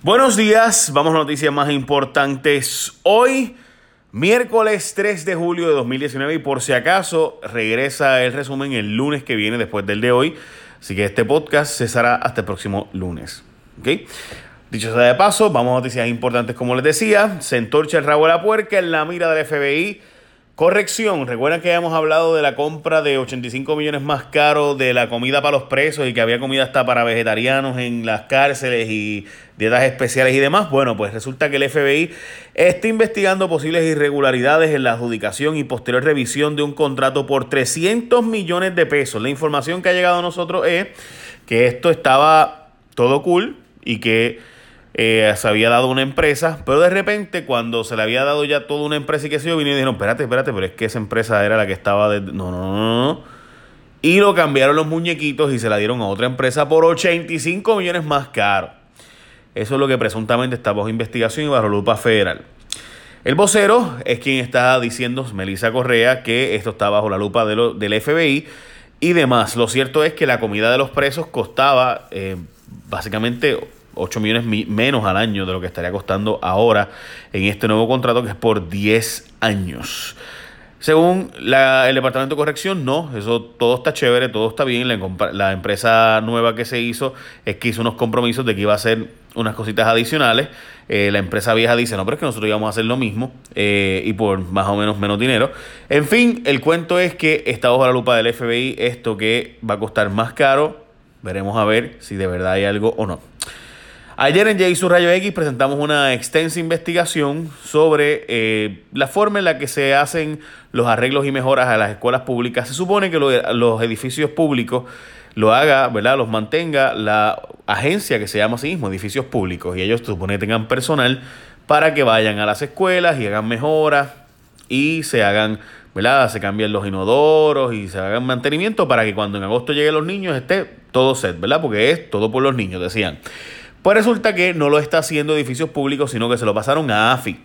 Buenos días, vamos a noticias más importantes. Hoy, miércoles 3 de julio de 2019 y por si acaso regresa el resumen el lunes que viene después del de hoy. Así que este podcast cesará hasta el próximo lunes. Dicho sea de paso, vamos a noticias importantes como les decía. Se entorcha el rabo de la puerca en la mira del FBI Corrección, recuerden que habíamos hablado de la compra de 85 millones más caro de la comida para los presos y que había comida hasta para vegetarianos en las cárceles y dietas especiales y demás. Bueno, pues resulta que el FBI está investigando posibles irregularidades en la adjudicación y posterior revisión de un contrato por 300 millones de pesos. La información que ha llegado a nosotros es que esto estaba todo cool y que eh, se había dado una empresa, pero de repente cuando se le había dado ya toda una empresa y que se yo, vinieron y dijeron, espérate, espérate, pero es que esa empresa era la que estaba de... No, no, no, no. Y lo cambiaron los muñequitos y se la dieron a otra empresa por 85 millones más caro. Eso es lo que presuntamente está bajo investigación y bajo lupa federal. El vocero es quien está diciendo, Melissa Correa, que esto está bajo la lupa de lo, del FBI y demás. Lo cierto es que la comida de los presos costaba eh, básicamente 8 millones menos al año de lo que estaría costando ahora en este nuevo contrato que es por 10 años. Según el Departamento de Corrección, no, eso todo está chévere, todo está bien. La, empresa nueva que se hizo es que hizo unos compromisos de que iba a hacer unas cositas adicionales. Eh, la empresa vieja dice, no, pero es que nosotros íbamos a hacer lo mismo eh, y por más o menos menos dinero. En fin, el cuento es que está bajo la lupa del FBI esto que va a costar más caro. Veremos a ver si de verdad hay algo o no. Ayer en J Rayo X presentamos una extensa investigación sobre eh, la forma en la que se hacen los arreglos y mejoras a las escuelas públicas. Se supone que los edificios públicos lo haga, ¿verdad? Los mantenga la agencia que se llama así mismo, edificios públicos. Y ellos se supone que tengan personal para que vayan a las escuelas y hagan mejoras y se hagan, ¿verdad? Se cambien los inodoros y se hagan mantenimiento para que cuando en agosto lleguen los niños esté todo set, ¿verdad? Porque es todo por los niños, decían. Pues resulta que no lo está haciendo edificios públicos, sino que se lo pasaron a AFI.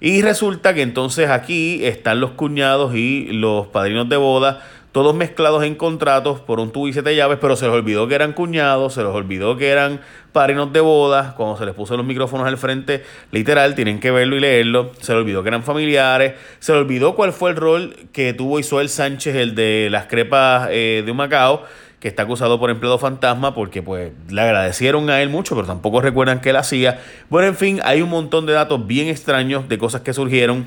Y resulta que entonces aquí están los cuñados y los padrinos de boda, todos mezclados en contratos por un tubo y siete llaves, pero se les olvidó que eran cuñados, se les olvidó que eran padrinos de boda, cuando se les puso los micrófonos al frente, literal, tienen que verlo y leerlo, se les olvidó que eran familiares, se les olvidó cuál fue el rol que tuvo Isabel Sánchez, el de las crepas eh, de un Macao, que está acusado por empleado fantasma porque pues le agradecieron a él mucho, pero tampoco recuerdan que él hacía. Bueno, en fin, hay un montón de datos bien extraños de cosas que surgieron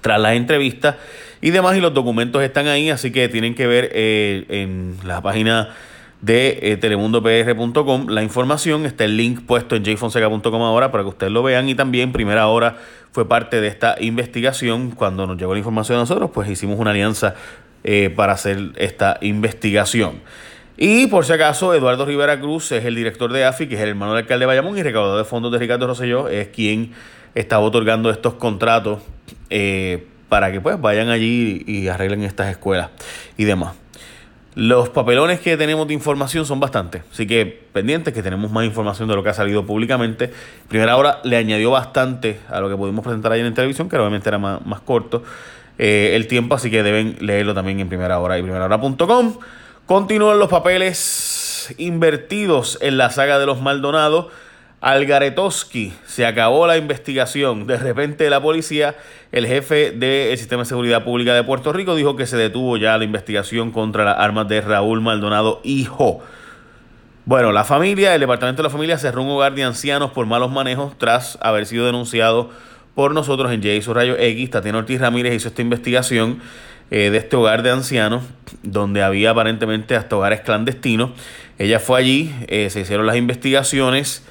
tras las entrevistas y demás y los documentos están ahí, así que tienen que ver eh, en la página de eh, telemundopr.com la información, está el link puesto en jfonseca.com ahora para que ustedes lo vean. Y también primera hora fue parte de esta investigación. Cuando nos llegó la información a nosotros, pues hicimos una alianza eh, para hacer esta investigación. Y por si acaso, Eduardo Rivera Cruz es el director de AFI, que es el hermano del alcalde de Bayamón y recaudador de fondos de Ricardo Rosselló, es quien está otorgando estos contratos para que pues vayan allí y arreglen estas escuelas y demás. Los papelones que tenemos de información son bastantes, así que pendientes que tenemos más información de lo que ha salido públicamente. Primera hora le añadió bastante a lo que pudimos presentar ayer en televisión, que obviamente era más, más corto. Eh, el tiempo, así que deben leerlo también en primera hora y primera hora.com. Continúan los papeles invertidos en la saga de los Maldonados. Algaretoski se acabó la investigación. De repente la policía, el jefe del Sistema de Seguridad Pública de Puerto Rico, dijo que se detuvo ya la investigación contra las armas de Raúl Maldonado, hijo. Bueno, la familia, el departamento de la familia cerró un hogar de ancianos por malos manejos tras haber sido denunciado por nosotros en J. Rayo X. Tatiana Ortiz Ramírez hizo esta investigación eh, de este hogar de ancianos, donde había aparentemente hasta hogares clandestinos. Ella fue allí, eh, se hicieron las investigaciones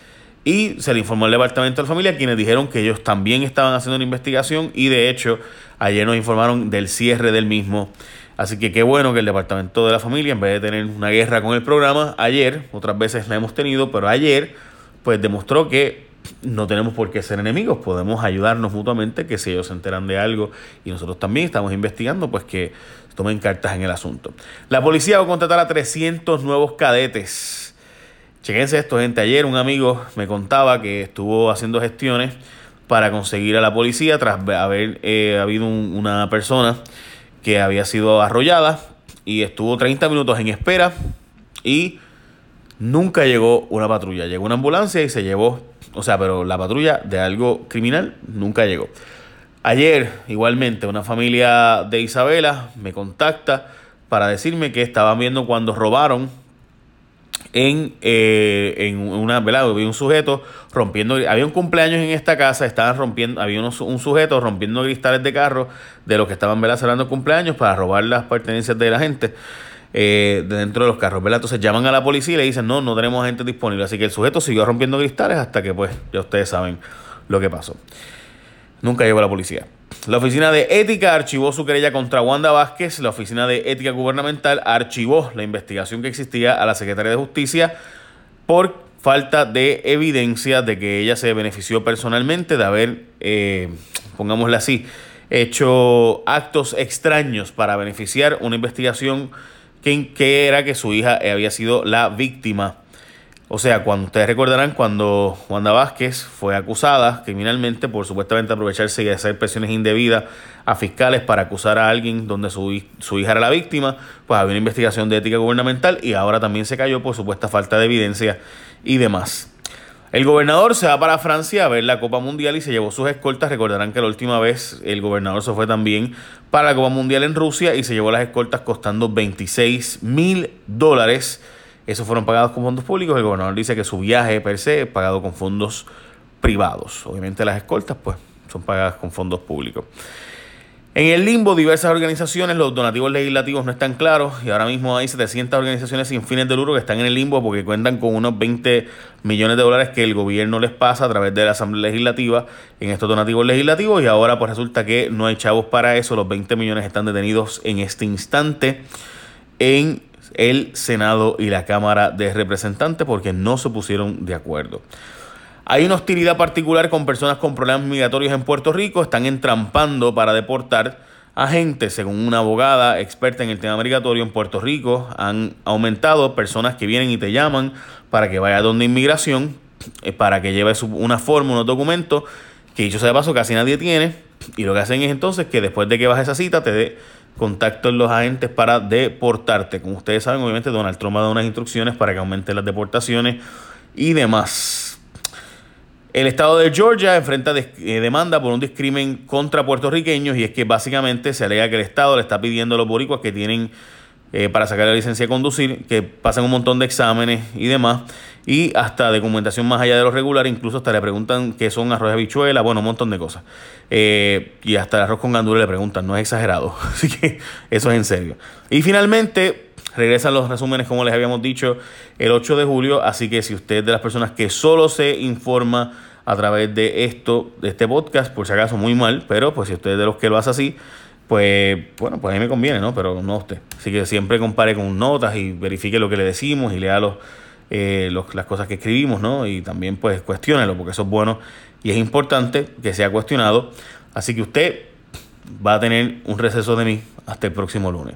y se le informó al departamento de la familia, quienes dijeron que ellos también estaban haciendo una investigación y de hecho ayer nos informaron del cierre del mismo. Así que qué bueno que el departamento de la familia, en vez de tener una guerra con el programa, ayer, otras veces la hemos tenido, pero ayer, pues demostró que no tenemos por qué ser enemigos, podemos ayudarnos mutuamente, que si ellos se enteran de algo y nosotros también estamos investigando, pues que tomen cartas en el asunto. La policía va a contratar a 300 nuevos cadetes. Chequense esto, gente. Ayer un amigo me contaba que estuvo haciendo gestiones para conseguir a la policía tras haber eh, habido una persona que había sido arrollada y estuvo 30 minutos en espera y nunca llegó una patrulla. Llegó una ambulancia y se llevó, o sea, pero la patrulla de algo criminal nunca llegó. Ayer, igualmente, una familia de Isabela me contacta para decirme que estaban viendo cuando robaron en, eh, en una, ¿verdad? Había un sujeto rompiendo, había un cumpleaños en esta casa, estaban rompiendo, había un sujeto rompiendo cristales de carro de los que estaban, ¿verdad? Celebrando cumpleaños para robar las pertenencias de la gente. Eh, dentro de los carros, ¿verdad? Entonces llaman a la policía y le dicen, no, no tenemos gente disponible. Así que el sujeto siguió rompiendo cristales hasta que, pues, ya ustedes saben lo que pasó. Nunca llegó la policía. La Oficina de Ética archivó su querella contra Wanda Vázquez. La Oficina de Ética Gubernamental archivó la investigación que existía a la Secretaría de Justicia por falta de evidencia de que ella se benefició personalmente de haber, eh, pongámosle así, hecho actos extraños para beneficiar una investigación que, que era que su hija había sido la víctima o sea, cuando ustedes recordarán cuando Wanda Vázquez fue acusada criminalmente por supuestamente aprovecharse y hacer presiones indebidas a fiscales para acusar a alguien donde su, hija era la víctima, pues había una investigación de ética gubernamental y ahora también se cayó por supuesta falta de evidencia y demás. El gobernador se va para Francia a ver la Copa Mundial y se llevó sus escoltas. Recordarán que la última vez el gobernador se fue también para la Copa Mundial en Rusia y se llevó las escoltas costando 26 mil dólares esos fueron pagados con fondos públicos. El gobernador dice que su viaje per se es pagado con fondos privados. Obviamente las escoltas pues son pagadas con fondos públicos. En el limbo, diversas organizaciones, los donativos legislativos no están claros y ahora mismo hay 700 organizaciones sin fines de lucro que están en el limbo porque cuentan con unos 20 millones de dólares que el gobierno les pasa a través de la Asamblea Legislativa en estos donativos legislativos y ahora pues resulta que no hay chavos para eso, los 20 millones están detenidos en este instante en el Senado y la Cámara de Representantes porque no se pusieron de acuerdo. Hay una hostilidad particular con personas con problemas migratorios en Puerto Rico, están entrampando para deportar a gente, según una abogada experta en el tema migratorio en Puerto Rico, han aumentado personas que vienen y te llaman para que vaya donde inmigración, eh, para que lleve una forma, unos documentos, que dicho sea de paso casi nadie tiene, y lo que hacen es entonces que después de que vas a esa cita te dé contacto en los agentes para deportarte. Como ustedes saben, obviamente Donald Trump ha dado unas instrucciones para que aumenten las deportaciones y demás. El estado de Georgia enfrenta eh, demanda por un discrimen contra puertorriqueños y es que básicamente se alega que el estado le está pidiendo a los boricuas que tienen eh, para sacar la licencia de conducir, que pasen un montón de exámenes y demás, y hasta documentación más allá de lo regular, incluso hasta le preguntan qué son arroz de habichuela, bueno, un montón de cosas. Eh, y hasta el arroz con gandula le preguntan, no es exagerado, así que eso es en serio. Y finalmente, regresan los resúmenes, como les habíamos dicho, el 8 de julio, así que si usted es de las personas que solo se informa a través de esto, de este podcast, por si acaso muy mal, pero pues si usted es de los que lo hace así, pues bueno, pues a mí me conviene, ¿no? Pero no usted. Así que siempre compare con notas y verifique lo que le decimos y lea los, eh, las cosas que escribimos, ¿no? Y también pues cuestiónelo, porque eso es bueno y es importante que sea cuestionado. Así que usted va a tener un receso de mí hasta el próximo lunes.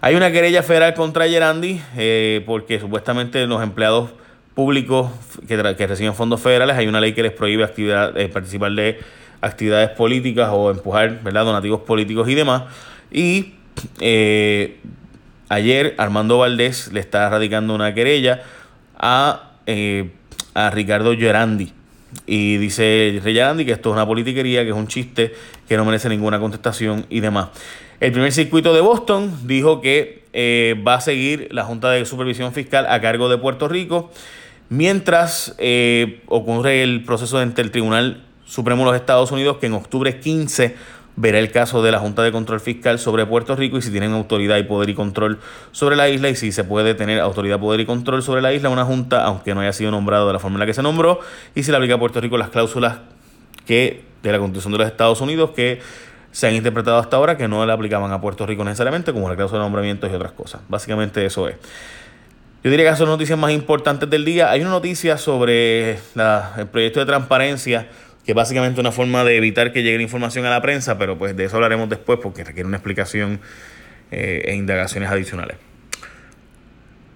Hay una querella federal contra Gerandi eh, porque supuestamente los empleados públicos que, que, reciben fondos federales hay una ley que les prohíbe actividad, eh, participar de actividades políticas o empujar ¿verdad? donativos políticos y demás. Y eh, ayer Armando Valdés le está radicando una querella a, eh, a Ricardo Gerandi. Y dice Gerandi que esto es una politiquería, que es un chiste, que no merece ninguna contestación y demás. El primer circuito de Boston dijo que eh, va a seguir la Junta de Supervisión Fiscal a cargo de Puerto Rico mientras ocurre el proceso entre el Tribunal Supremo de los Estados Unidos que en octubre 15 verá el caso de la Junta de Control Fiscal sobre Puerto Rico y si tienen autoridad y poder y control sobre la isla y si se puede tener autoridad, poder y control sobre la isla una junta, aunque no haya sido nombrado de la forma en la que se nombró, y si le aplica a Puerto Rico las cláusulas que de la Constitución de los Estados Unidos que se han interpretado hasta ahora que no le aplicaban a Puerto Rico necesariamente, como la cláusula de nombramientos y otras cosas. Básicamente eso es. Yo diría que son noticias más importantes del día. Hay una noticia sobre el proyecto de transparencia que básicamente una forma de evitar que llegue la información a la prensa, pero pues de eso hablaremos después porque requiere una explicación eh, e indagaciones adicionales.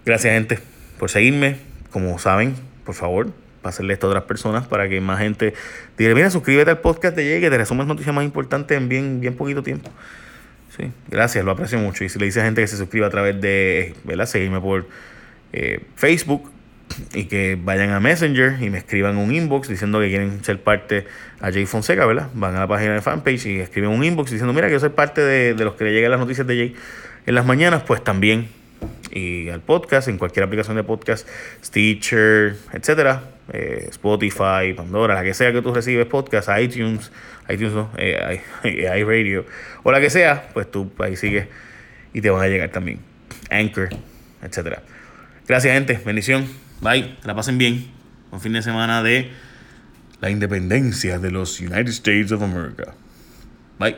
Gracias gente por seguirme, como saben, por favor, pásenle esto a otras personas para que más gente diga, mira, suscríbete al podcast de Llegue, te resumes noticias más importantes en bien, bien poquito tiempo. Sí, gracias, lo aprecio mucho. Y si le dice a gente que se suscriba a través de, ¿verdad? Seguirme por eh, Facebook, y que vayan a Messenger y me escriban un inbox diciendo que quieren ser parte a Jay Fonseca, ¿verdad? Van a la página de fanpage y escriben un inbox diciendo, mira, que yo soy parte de, de los que le llegan las noticias de Jay en las mañanas, pues también. Y al podcast, en cualquier aplicación de podcast, Stitcher, etcétera, eh, Spotify, Pandora, la que sea que tú recibes podcast, iTunes, iTunes no, eh, iRadio, o la que sea, pues tú ahí sigues y te van a llegar también. Anchor, etcétera. Gracias, gente. Bendición. Bye. Que la pasen bien. Un fin de semana de la independencia de los United States of America. Bye.